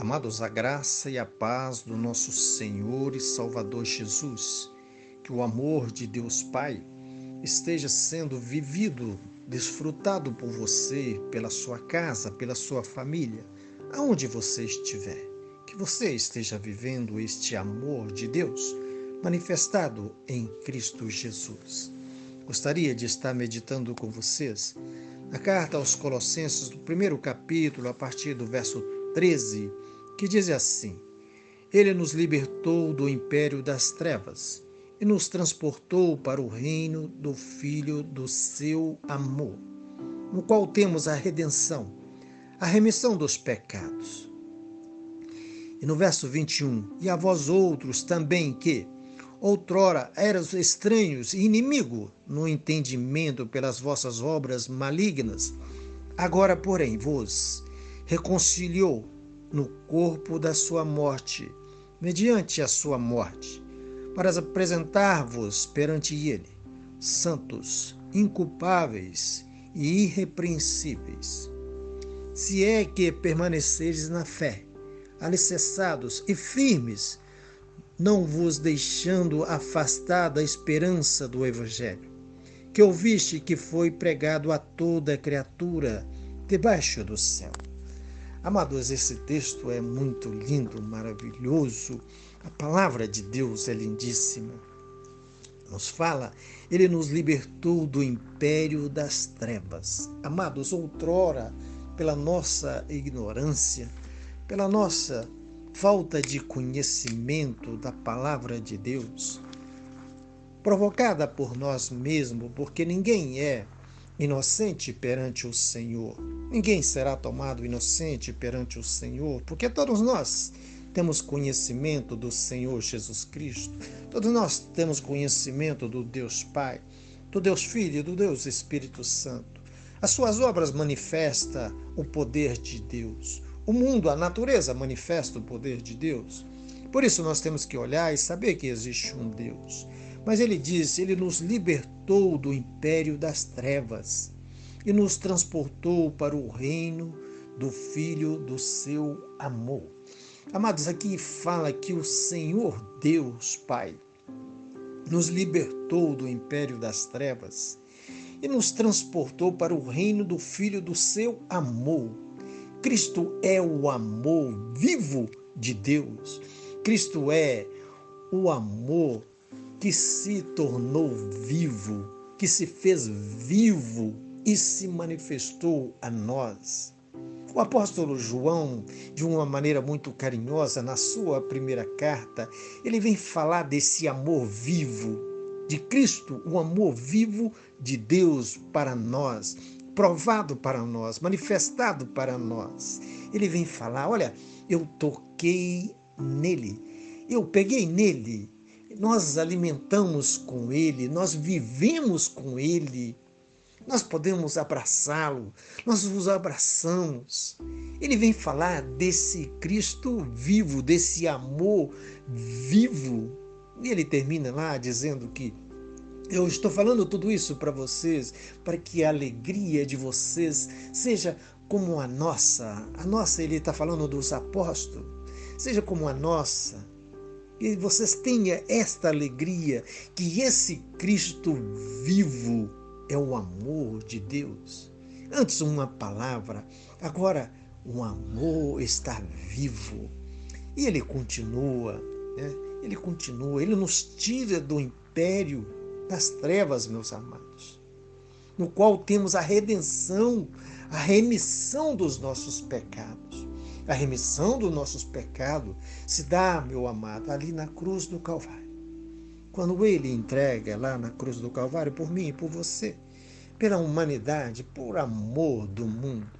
Amados, a graça e a paz do nosso Senhor e Salvador Jesus, que o amor de Deus Pai esteja sendo vivido, desfrutado por você, pela sua casa, pela sua família, aonde você estiver. Que você esteja vivendo este amor de Deus manifestado em Cristo Jesus. Gostaria de estar meditando com vocês na carta aos Colossenses, do primeiro capítulo, a partir do verso 13 que diz assim: Ele nos libertou do império das trevas e nos transportou para o reino do Filho do seu amor, no qual temos a redenção, a remissão dos pecados. E no verso 21, e a vós outros também que, outrora eras estranhos e inimigo no entendimento pelas vossas obras malignas, agora, porém, vos reconciliou no corpo da sua morte, mediante a sua morte, para apresentar-vos perante ele, santos, inculpáveis e irrepreensíveis. Se é que permaneceres na fé, alicerçados e firmes, não vos deixando afastar da esperança do Evangelho, que ouviste que foi pregado a toda criatura debaixo do céu. Amados, esse texto é muito lindo, maravilhoso. A palavra de Deus é lindíssima. Nos fala, ele nos libertou do império das trevas. Amados, outrora, pela nossa ignorância, pela nossa falta de conhecimento da palavra de Deus, provocada por nós mesmos, porque ninguém é inocente perante o Senhor. Ninguém será tomado inocente perante o Senhor, porque todos nós temos conhecimento do Senhor Jesus Cristo. Todos nós temos conhecimento do Deus Pai, do Deus Filho e do Deus Espírito Santo. As suas obras manifestam o poder de Deus. O mundo, a natureza manifesta o poder de Deus. Por isso nós temos que olhar e saber que existe um Deus. Mas ele diz: Ele nos libertou do império das trevas e nos transportou para o reino do Filho do seu amor. Amados, aqui fala que o Senhor Deus Pai nos libertou do império das trevas e nos transportou para o reino do Filho do seu amor. Cristo é o amor vivo de Deus. Cristo é o amor que se tornou vivo, que se fez vivo e se manifestou a nós. O apóstolo João, de uma maneira muito carinhosa, na sua primeira carta, ele vem falar desse amor vivo de Cristo, o amor vivo de Deus para nós, provado para nós, manifestado para nós. Ele vem falar: olha, eu toquei nele, eu peguei nele, nós alimentamos com Ele, nós vivemos com Ele, nós podemos abraçá-lo, nós os abraçamos. Ele vem falar desse Cristo vivo, desse amor vivo. E ele termina lá dizendo que eu estou falando tudo isso para vocês, para que a alegria de vocês seja como a nossa. A nossa, ele está falando dos apóstolos, seja como a nossa que vocês tenham esta alegria, que esse Cristo vivo é o amor de Deus. Antes uma palavra, agora o amor está vivo. E ele continua, né? ele continua, ele nos tira do império das trevas, meus amados, no qual temos a redenção, a remissão dos nossos pecados. A remissão dos nossos pecados se dá, meu amado, ali na cruz do Calvário. Quando ele entrega lá na cruz do Calvário por mim e por você, pela humanidade, por amor do mundo.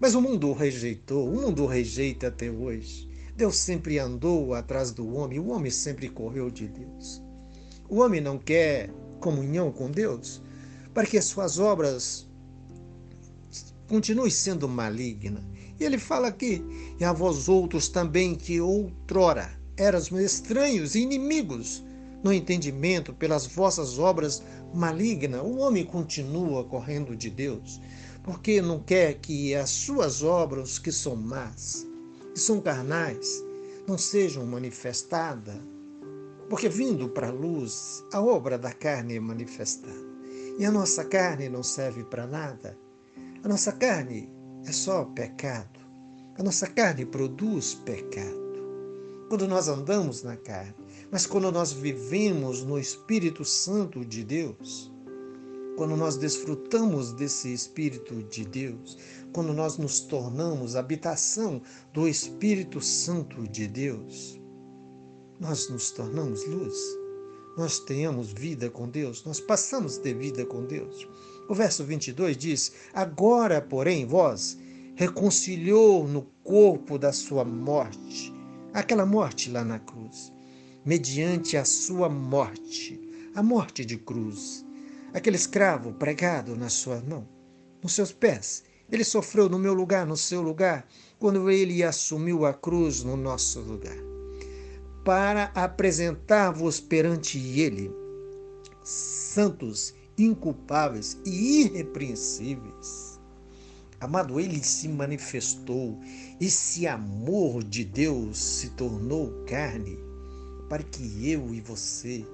Mas o mundo o rejeitou, o mundo o rejeita até hoje. Deus sempre andou atrás do homem, o homem sempre correu de Deus. O homem não quer comunhão com Deus para que as suas obras continuem sendo malignas e ele fala aqui: E a vós outros também que outrora eras estranhos e inimigos no entendimento pelas vossas obras malignas. O homem continua correndo de Deus, porque não quer que as suas obras, que são más, que são carnais não sejam manifestadas, porque vindo para a luz, a obra da carne é manifestada. E a nossa carne não serve para nada. A nossa carne é só pecado. A nossa carne produz pecado. Quando nós andamos na carne, mas quando nós vivemos no Espírito Santo de Deus, quando nós desfrutamos desse Espírito de Deus, quando nós nos tornamos habitação do Espírito Santo de Deus, nós nos tornamos luz. Nós tenhamos vida com Deus, nós passamos a ter vida com Deus. O verso 22 diz: Agora, porém, vós reconciliou no corpo da sua morte, aquela morte lá na cruz, mediante a sua morte, a morte de cruz aquele escravo pregado na sua mão, nos seus pés. Ele sofreu no meu lugar, no seu lugar, quando ele assumiu a cruz no nosso lugar. Para apresentar-vos perante ele, santos, inculpáveis e irrepreensíveis. Amado, ele se manifestou, esse amor de Deus se tornou carne para que eu e você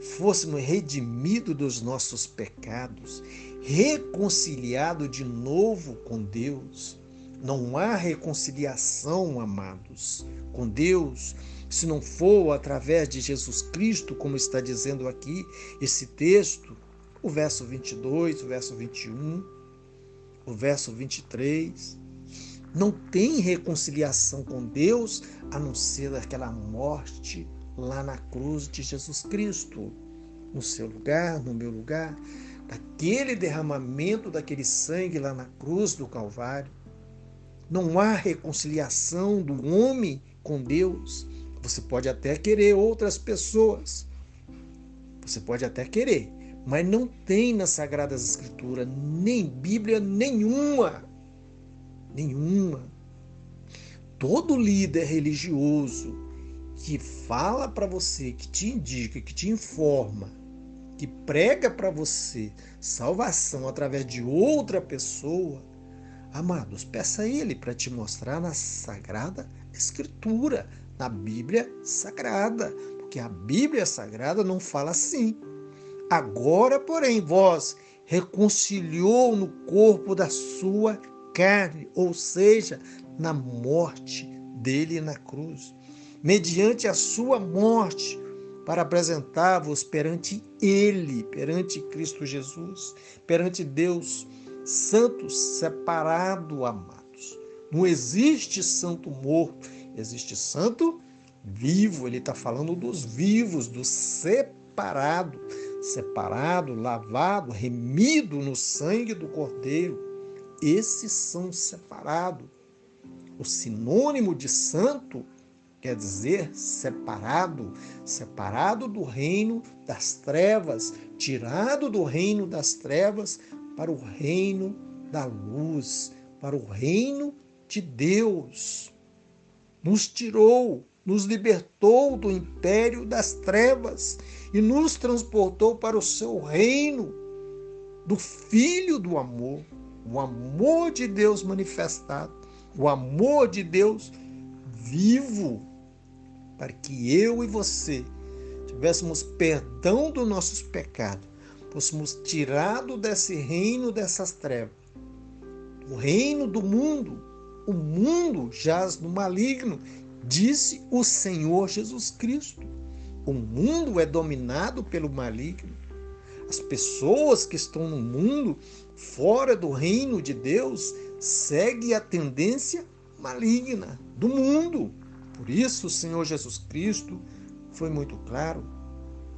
fôssemos redimidos dos nossos pecados, reconciliados de novo com Deus. Não há reconciliação, amados, com Deus, se não for através de Jesus Cristo, como está dizendo aqui esse texto, o verso 22, o verso 21, o verso 23. Não tem reconciliação com Deus a não ser aquela morte lá na cruz de Jesus Cristo, no seu lugar, no meu lugar, daquele derramamento daquele sangue lá na cruz do Calvário. Não há reconciliação do homem com Deus. Você pode até querer outras pessoas. Você pode até querer, mas não tem nas Sagradas Escrituras nem Bíblia nenhuma. Nenhuma. Todo líder religioso que fala para você, que te indica, que te informa, que prega para você salvação através de outra pessoa, amados, peça a ele para te mostrar na Sagrada Escritura, na Bíblia Sagrada, porque a Bíblia Sagrada não fala assim. Agora, porém, vós reconciliou no corpo da sua carne, ou seja, na morte dele na cruz mediante a sua morte, para apresentar-vos perante Ele, perante Cristo Jesus, perante Deus, santos, separado, amados. Não existe santo morto, existe santo vivo. Ele está falando dos vivos, do separado, separado, lavado, remido no sangue do Cordeiro. Esses são separados. O sinônimo de santo quer dizer separado, separado do reino das trevas, tirado do reino das trevas para o reino da luz, para o reino de Deus. Nos tirou, nos libertou do império das trevas e nos transportou para o seu reino do Filho do amor, o amor de Deus manifestado, o amor de Deus vivo para que eu e você tivéssemos perdão dos nossos pecados, fôssemos tirados desse reino dessas trevas, o reino do mundo. O mundo jaz no maligno, disse o Senhor Jesus Cristo. O mundo é dominado pelo maligno. As pessoas que estão no mundo, fora do reino de Deus, seguem a tendência maligna do mundo. Por isso, o Senhor Jesus Cristo foi muito claro: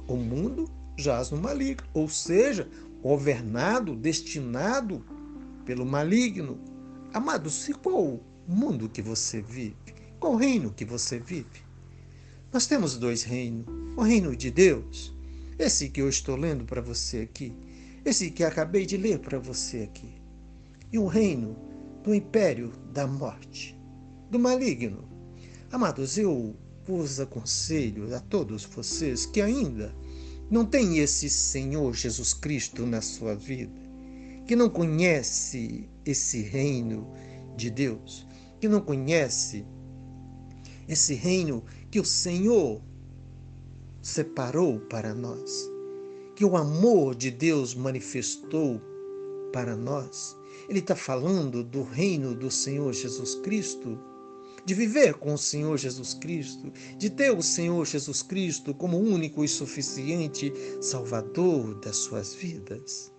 o mundo jaz no maligno, ou seja, governado, destinado pelo maligno. Amados, e qual mundo que você vive? Qual reino que você vive? Nós temos dois reinos: o reino de Deus, esse que eu estou lendo para você aqui, esse que acabei de ler para você aqui, e o reino do império da morte, do maligno, Amados, eu vos aconselho a todos vocês que ainda não têm esse Senhor Jesus Cristo na sua vida, que não conhece esse reino de Deus, que não conhece esse reino que o Senhor separou para nós, que o amor de Deus manifestou para nós. Ele está falando do reino do Senhor Jesus Cristo, de viver com o Senhor Jesus Cristo, de ter o Senhor Jesus Cristo como único e suficiente Salvador das suas vidas.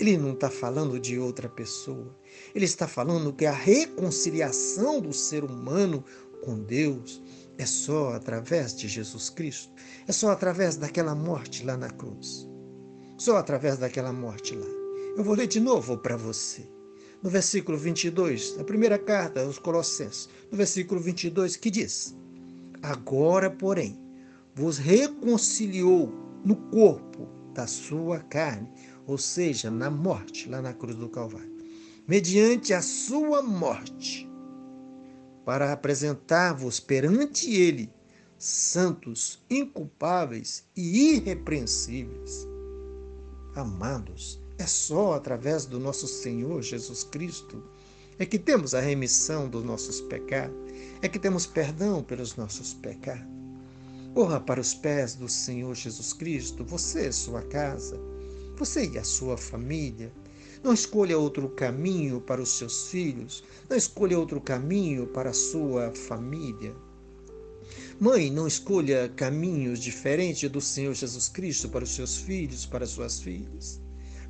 Ele não está falando de outra pessoa. Ele está falando que a reconciliação do ser humano com Deus é só através de Jesus Cristo. É só através daquela morte lá na cruz. Só através daquela morte lá. Eu vou ler de novo para você. No versículo 22, na primeira carta aos Colossenses, no versículo 22, que diz: Agora, porém, vos reconciliou no corpo da sua carne ou seja, na morte, lá na cruz do Calvário, mediante a sua morte, para apresentar-vos perante Ele santos, inculpáveis e irrepreensíveis. Amados, é só através do nosso Senhor Jesus Cristo é que temos a remissão dos nossos pecados, é que temos perdão pelos nossos pecados. Corra para os pés do Senhor Jesus Cristo, você, sua casa, você e a sua família. Não escolha outro caminho para os seus filhos. Não escolha outro caminho para a sua família. Mãe, não escolha caminhos diferentes do Senhor Jesus Cristo para os seus filhos, para as suas filhas.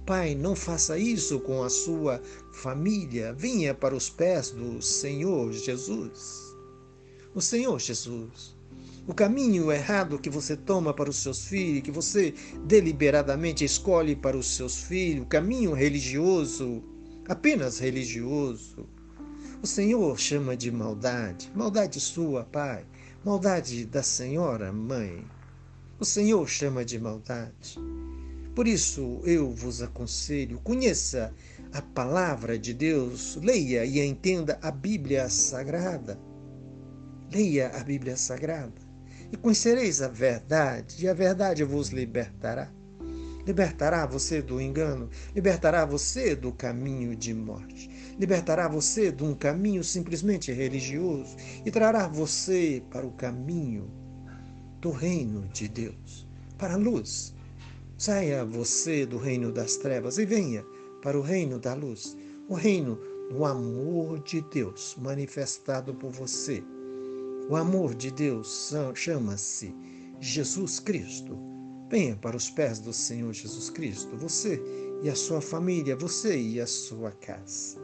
Pai, não faça isso com a sua família. Venha para os pés do Senhor Jesus. O Senhor Jesus o caminho errado que você toma para os seus filhos, que você deliberadamente escolhe para os seus filhos, o caminho religioso, apenas religioso. O Senhor chama de maldade, maldade sua, pai, maldade da senhora, mãe. O Senhor chama de maldade. Por isso eu vos aconselho, conheça a palavra de Deus, leia e entenda a Bíblia Sagrada. Leia a Bíblia Sagrada e conhecereis a verdade, e a verdade vos libertará. Libertará você do engano, libertará você do caminho de morte, libertará você de um caminho simplesmente religioso e trará você para o caminho do reino de Deus, para a luz. Saia você do reino das trevas e venha para o reino da luz, o reino do amor de Deus manifestado por você o amor de Deus chama-se Jesus Cristo. Venha para os pés do Senhor Jesus Cristo, você e a sua família, você e a sua casa.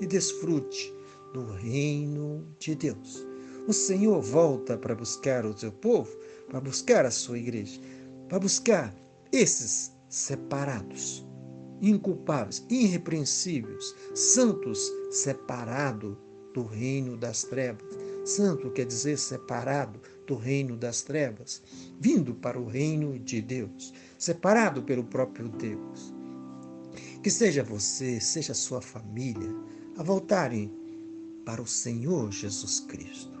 E desfrute do reino de Deus. O Senhor volta para buscar o seu povo, para buscar a sua igreja, para buscar esses separados, inculpáveis, irrepreensíveis, santos, separados do reino das trevas Santo quer dizer separado do reino das trevas, vindo para o reino de Deus, separado pelo próprio Deus. Que seja você, seja sua família, a voltarem para o Senhor Jesus Cristo.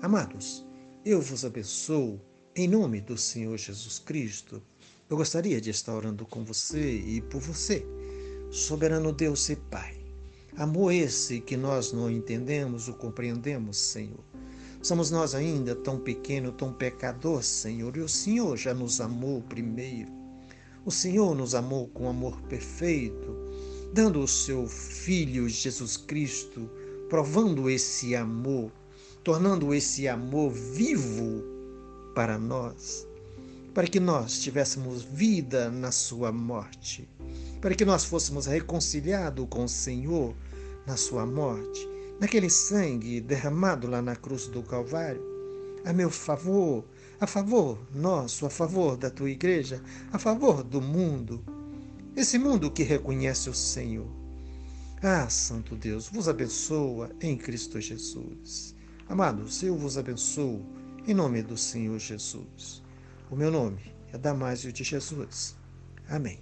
Amados, eu vos abençoo em nome do Senhor Jesus Cristo. Eu gostaria de estar orando com você e por você, soberano Deus e Pai. Amor esse que nós não entendemos ou compreendemos, Senhor. Somos nós ainda tão pequeno, tão pecador, Senhor, e o Senhor já nos amou primeiro. O Senhor nos amou com amor perfeito, dando o seu Filho Jesus Cristo, provando esse amor, tornando esse amor vivo para nós, para que nós tivéssemos vida na sua morte, para que nós fôssemos reconciliados com o Senhor na sua morte, naquele sangue derramado lá na cruz do Calvário, a meu favor, a favor nosso, a favor da tua igreja, a favor do mundo, esse mundo que reconhece o Senhor. Ah, Santo Deus, vos abençoa em Cristo Jesus. Amados, eu vos abençoo em nome do Senhor Jesus. O meu nome é Damásio de Jesus. Amém.